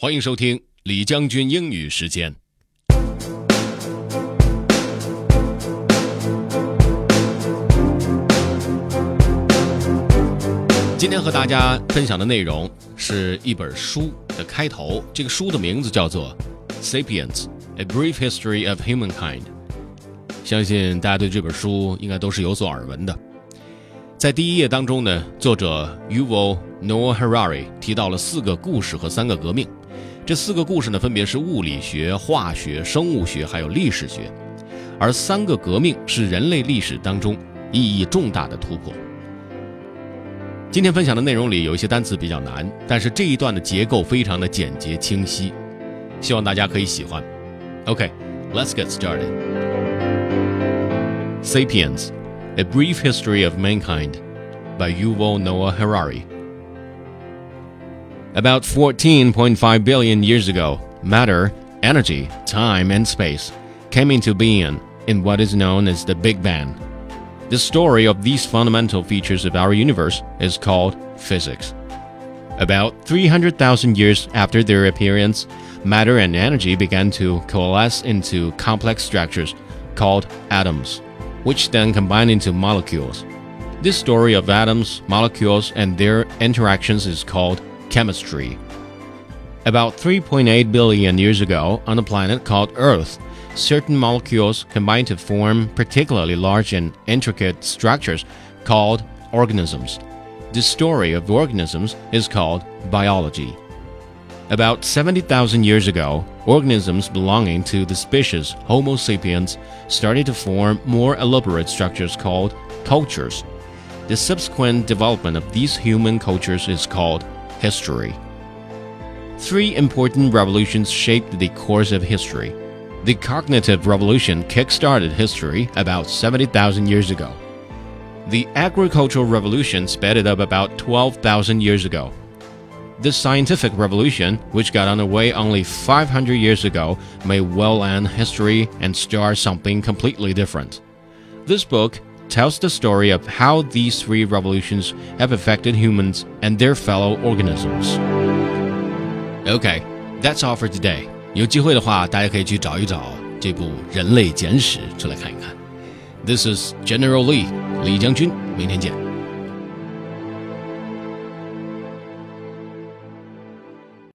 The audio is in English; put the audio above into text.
欢迎收听李将军英语时间。今天和大家分享的内容是一本书的开头，这个书的名字叫做《Sapiens: A Brief History of Humankind》。相信大家对这本书应该都是有所耳闻的。在第一页当中呢，作者 Yuval Noah Harari 提到了四个故事和三个革命。这四个故事呢，分别是物理学、化学、生物学还有历史学，而三个革命是人类历史当中意义重大的突破。今天分享的内容里有一些单词比较难，但是这一段的结构非常的简洁清晰，希望大家可以喜欢。OK，let's get started. Sapiens: A Brief History of Mankind by Yuval Noah Harari. About 14.5 billion years ago, matter, energy, time, and space came into being in what is known as the Big Bang. The story of these fundamental features of our universe is called physics. About 300,000 years after their appearance, matter and energy began to coalesce into complex structures called atoms, which then combine into molecules. This story of atoms, molecules, and their interactions is called chemistry. About 3.8 billion years ago, on a planet called Earth, certain molecules combine to form particularly large and intricate structures called organisms. The story of organisms is called biology. About 70,000 years ago, organisms belonging to the species Homo sapiens started to form more elaborate structures called cultures. The subsequent development of these human cultures is called history. Three important revolutions shaped the course of history. The cognitive revolution kick-started history about 70,000 years ago. The agricultural revolution sped it up about 12,000 years ago. The scientific revolution, which got underway only 500 years ago, may well end history and start something completely different. This book tells the story of how these three revolutions have affected humans and their fellow organisms. Okay, that's all for today. 有机会的话，大家可以去找一找这部《人类简史》出来看一看。This is General Lee，李将军，明天见。